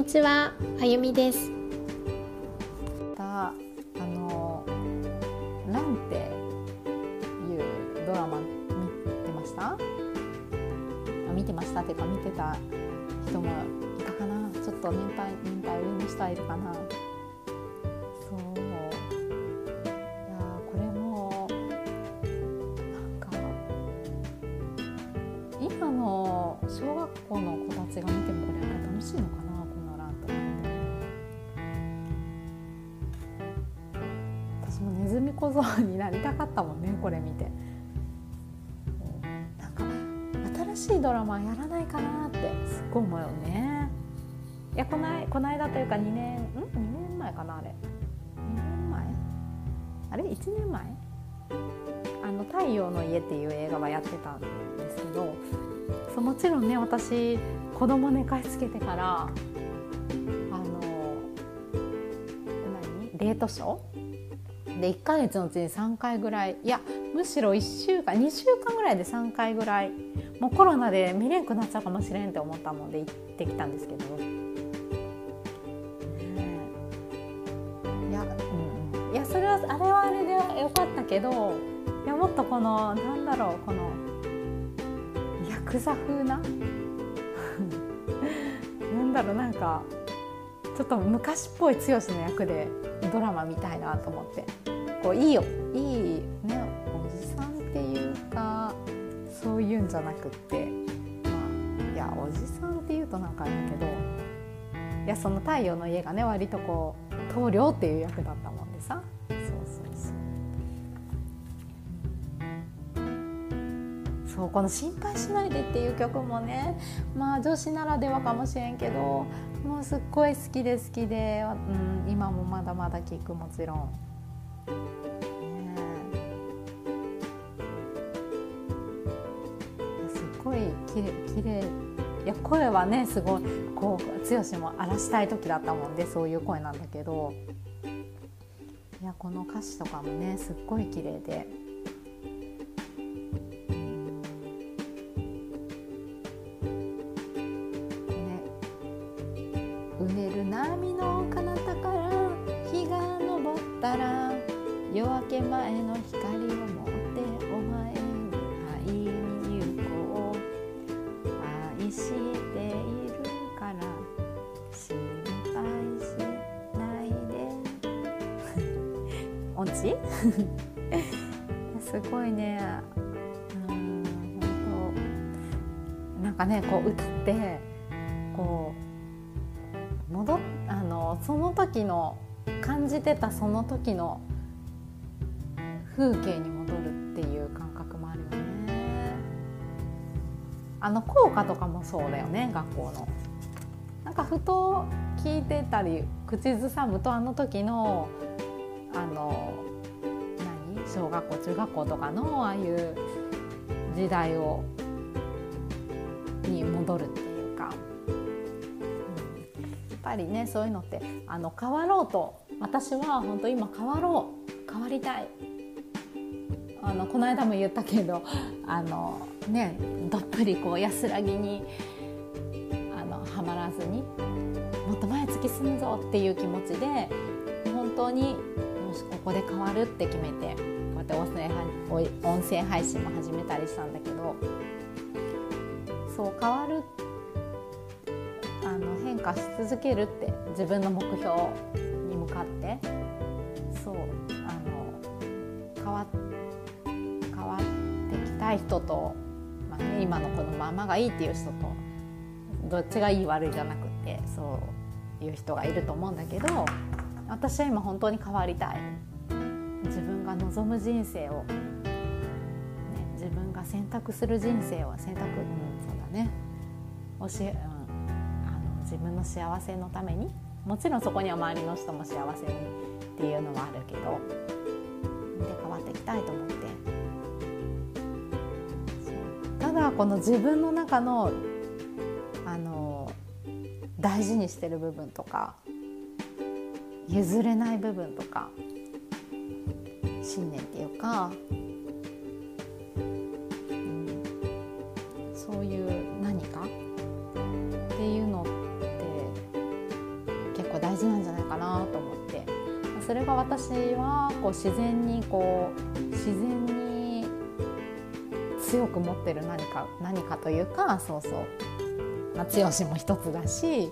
にちは、あゆみです。たあの「ラン」っていうドラマ見てました？あ見てましたっていうか見てた人もいたかな。ちょっと年配年配上の人はいるかな。そう。いやこれもなんか今の小学校の子たちが見てもこれ楽しいのか小僧になりたかったもんねこれ見て。なんか新しいドラマやらないかなって。すっごい思うよね。いやこないこの間というか2年ん？2年前かなあれ。2年前？あれ？1年前？あの「太陽の家」っていう映画はやってたんですけどそうもちろんね私子供寝かしつけてからあの何？デートショー？で1ヶ月のうちに3回ぐらいいやむしろ1週間2週間ぐらいで3回ぐらいもうコロナで見れんくなっちゃうかもしれんって思ったもんで行ってきたんですけど、ねえ。いや、うんうん、いやそれはあれはあれでよかったけどいやもっとこのなんだろうこのヤクザ風な？なんだろうなんかちょっと昔っぽい剛の役でドラマ見たいなと思って。こういいよいいねおじさんっていうかそういうんじゃなくってまあいやおじさんっていうとなんかあれだけどいやその太陽の家がね割とこう棟梁っていう役だったもんでさそうそうそうそうこの「心配しないで」っていう曲もねまあ女子ならではかもしれんけどもうすっごい好きで好きで、うん、今もまだまだ聴くもちろん。綺麗いや声はねすごいこう剛も荒らしたい時だったもんでそういう声なんだけどいやこの歌詞とかもねすっごい綺麗で。音痴すごいねうん本当なんかねこう歌ってこう戻っあのその時の感じてたその時の風景に戻るっていう感覚もあるよね。あの校歌とかもそうだよね学校の。なんかふと聞いてたり口ずさむとあの時のあの何？小学校中学校とかのああいう時代をに戻るっていうか、うん、やっぱりねそういうのってあの変わろうと私は本当今変わろう変わりたい。あのこの間も言ったけどあのねどっぷりこう安らぎにあのはまらずにもっと前突き進むぞっていう気持ちで本当にしここで変わるって決めてこうやって音声配音声配信も始めたりしたんだけどそう変わるあの変化し続けるって自分の目標に向かってそうあの変わ変わってきたい人と、まあね、今のこのままがいいっていう人とどっちがいい悪いじゃなくてそういう人がいると思うんだけど私は今本当に変わりたい。自分が望む人生を、ね、自分が選択する人生を選択、うん、そうだね。教え、うん、あの自分の幸せのために。もちろんそこには周りの人も幸せにっていうのはあるけど。で変わっていきたいと思って。ただこの自分の中のあの大事にしてる部分とか。譲れない部分とか信念っていうか、うん、そういう何かっていうのって結構大事なんじゃないかなと思って。それが私はこう自然にこう自然に強く持ってる何か何かというかそうそう、まあ、強しも一つだし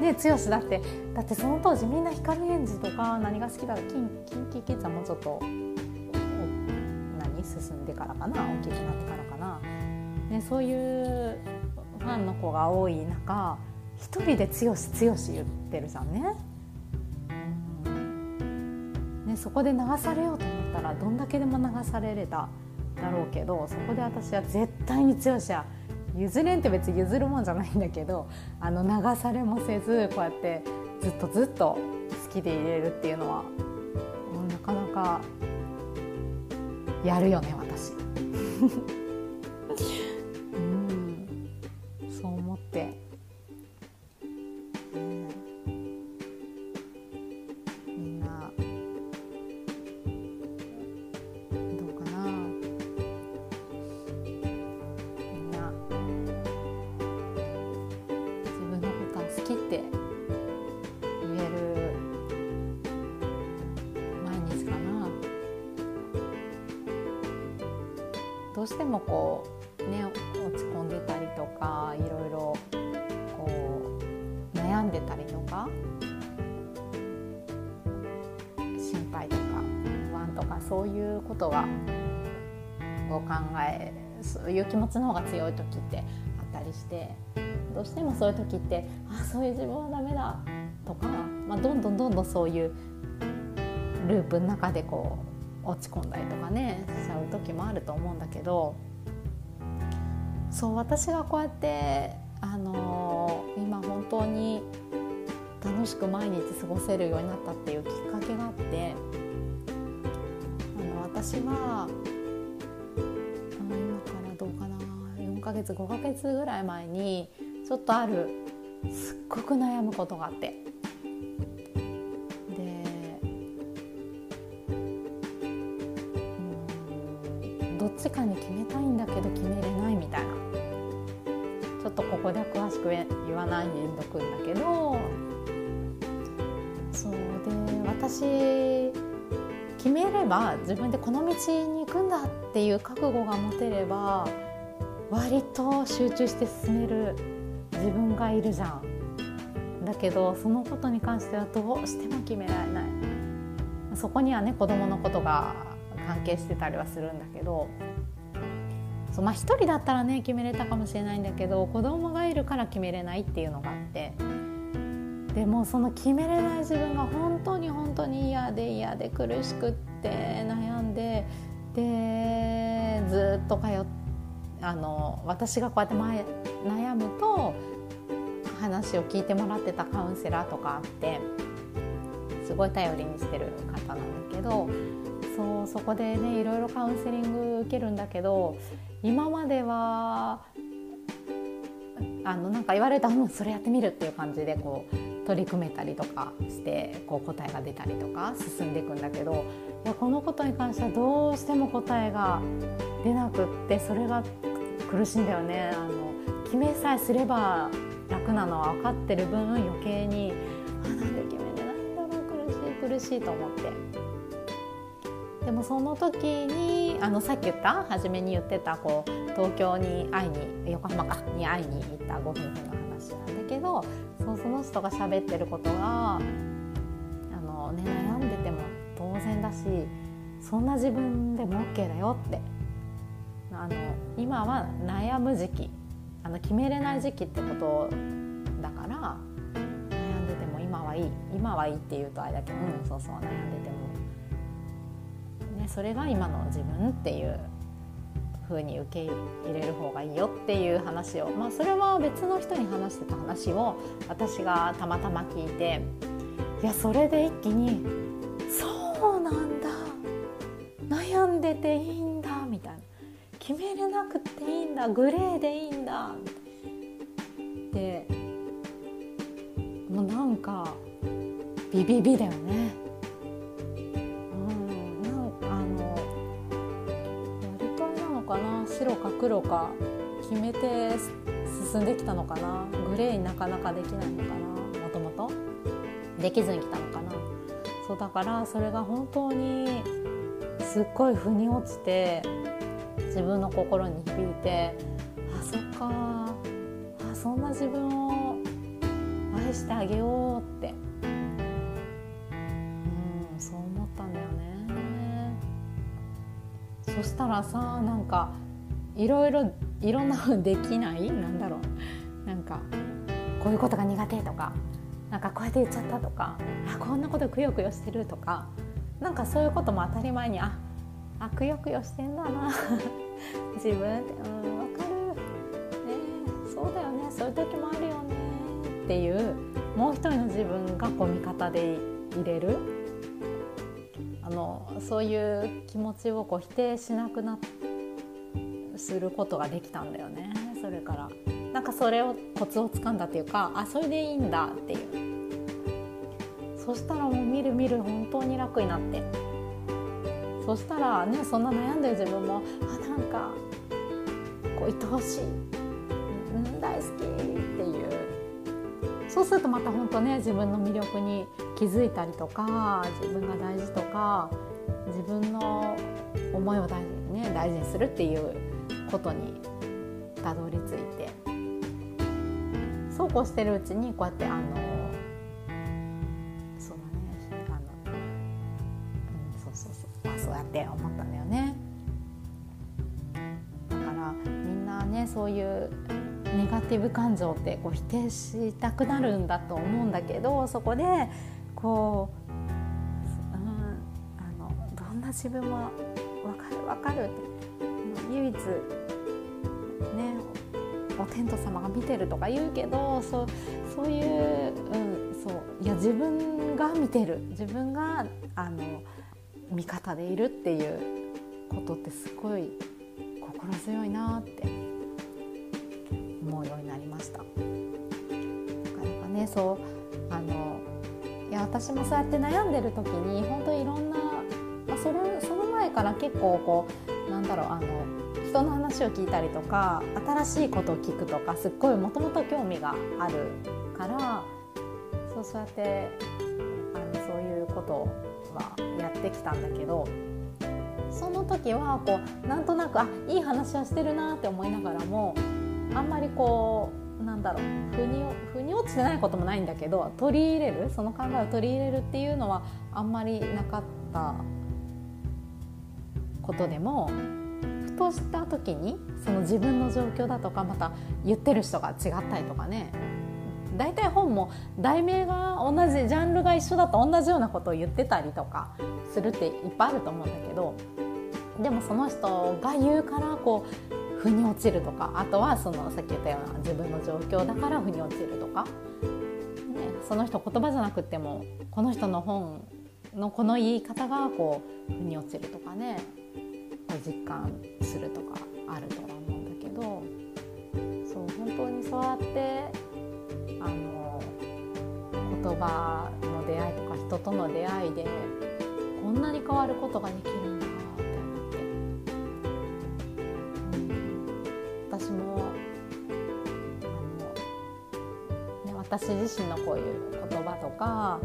ね剛だってだってその当時みんな光源氏とか何が好きだキンキンキキッズはもうちょっと何進んでからかな大きくなってからかな、ね、そういうファンの子が多い中一人で「強し強し」言ってるじゃんね。ねそこで流されようと思ったらどんだけでも流されれただろうけどそこで私は絶対に強しや譲れんって別に譲るもんじゃないんだけどあの流されもせずこうやってずっとずっと好きでいれるっていうのはなかなかやるよね私。してもこうね落ち込んでたりとかいろいろこう悩んでたりとか心配とか不安とかそういうことがを考えそういう気持ちの方が強い時ってあったりしてどうしてもそういう時ってあそういう自分はダメだとか、まあ、どんどんどんどんそういうループの中でこう落ち込んだりとかねしちゃう時もあると思うんだけどそう私がこうやって、あのー今本当に楽しく毎日過ごせるようになったっていうきっかけがあってあの私は今からどうかな4ヶ月5ヶ月ぐらい前にちょっとあるすっごく悩むことがあって。私決めれば自分でこの道に行くんだっていう覚悟が持てれば割と集中して進める自分がいるじゃん。だけどそのことに関してはどうしても決められない。そこにはね子供のことが関係してたりはするんだけど。そうまあ一人だったらね決めれたかもしれないんだけど子供がいるから決めれないっていうのがあって。でもその決めれない自分が本当本当に嫌で嫌で苦しくって悩んででずっと通っあの私がこうやって前悩むと話を聞いてもらってたカウンセラーとかあってすごい頼りにしてる方なんだけどそうそこでねいろいろカウンセリング受けるんだけど今まではあのなんか言われたら、う、それやってみるっていう感じでこう取り組めたりとかしてこう答えが出たりとか進んでいくんだけどいやこのことに関してはどうしても答えが出なくってそれが苦しいんだよね。あの決めさえすれば楽なのは分かってる分余計にあなんで決めれないんだろう苦しい苦しいと思ってでもその時にあのさっき言った初めに言ってたこう東京に会いに横浜かに会いに行ったご夫婦の話なんだけどそうその人が喋ってることがあの、ね、悩んでても当然だしそんな自分でも OK だよって。あの今は悩む時期あの決めれない時期ってことだから悩んでても今はいい今はいいって言うとあれだけど、うん、そうそう悩んでても、それが今の自分っていう風に受け入れる方がいいよっていう話を、まあ、それは別の人に話してた話を私がたまたま聞いていやそれで一気に「そうなんだ悩んでていいんだ」みたいな。決めれなくていいんだグレーでいいんだってもうなんかビビビだよね。白か黒か決めて進んできたのかな？グレーになかなかできないのかな？もともと？できずに来たのかな？そうだからそれが本当にすっごい腑に落ちて自分の心に響いてあそっかあそんな自分を愛してあげようって。うんそう思ったんだよね。そしたらさなんかいろいろいろんなふできない？なんだろう。なんかこういうことが苦手とかなんかこうやって言っちゃったとかあこんなことくよくよしてるとかなんかそういうことも当たり前にああくよくよしてんだな。自分ってうん分かる。ねそうだよね。そういう時もあるよね。っていうもう一人の自分がこう味方で入れる。あのそういう気持ちをこう否定しなくなすることができたんだよね。それから。なんかそれをコツをつかんだっていうかあそれでいいんだっていう。そしたらもう見る見る本当に楽になって。そしたらねそんな悩んでる自分もあなんかこう愛おしい、うん、大好きっていう。そうするとまた本当ね自分の魅力に気づいたりとか自分が大事とか自分の思いを大事にね大事にするっていうことにたどり着いて。そうこうしてるうちにこうやってあのそうだねあの、うん、そうそうそう、まあ、そうやって思ったんだよね。だからみんなねそういうネガティブ感情ってこう否定したくなるんだと思うんだけどそこでこう、うん、あのどんな自分も分かる分かるって唯一ねお天道様が見てるとか言うけどそうそういう,、うん、そういや自分が見てる自分があの味方でいるっていうことってすごい心強いなって思うようになりました。なかなかねそうあのいや私もそうやって悩んでる時に本当いろんな、まあ、それその前から結構こうなんだろうあの人の話を聞いたりとか新しいことを聞くとかすっごいもともと興味があるからそうそうやってあのそういうことはやってきたんだけどその時はこうなんとなくあいい話はしてるなって思いながらもあんまりこうなんだろう腑に腑に落ちてないこともないんだけど取り入れるその考えを取り入れるっていうのはあんまりなかったことでもふとした時にその自分の状況だとかまた言ってる人が違ったりとかね。大体本も題名が同じジャンルが一緒だと同じようなことを言ってたりとかするっていっぱいあると思うんだけどでもその人が言うからこう腑に落ちるとかあとはそのさっき言ったような自分の状況だから腑に落ちるとか、ね、その人言葉じゃなくてもこの人の本のこの言い方がこう腑に落ちるとかね実感するとかあるとは思うんだけどそう本当にそうやってあの言葉の出会いとか人との出会いでこんなに変わることができるんだって思って、うん、私もあの、ね、私自身のこういう言葉とか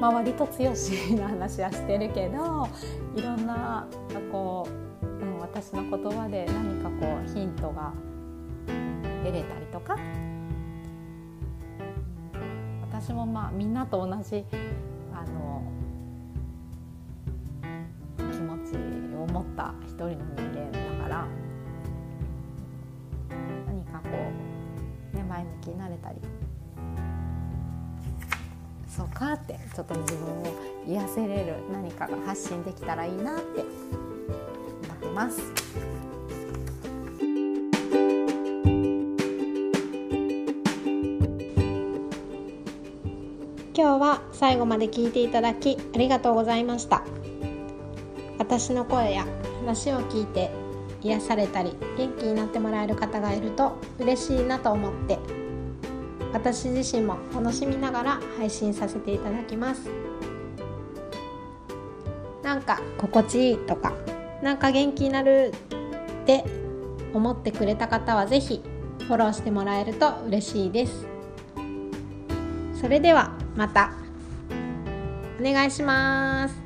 まあ、割と強しな話はしてるけどいろんなこう、うん、私の言葉で何かこうヒントが得れたりとか、私もまあみんなと同じあの気持ちを持った一人の人間だから何かこう、ね、前向きになれたりそうかってちょっと自分を癒せれる何かが発信できたらいいなって思ってます。今日は最後まで聞いていただきありがとうございました私の声や話を聞いて癒されたり元気になってもらえる方がいると嬉しいなと思って私自身も楽しみながら配信させていただきます。なんか心地いいとかなんか元気になるって思ってくれた方は是非フォローしてもらえると嬉しいです。それではまた。お願いします。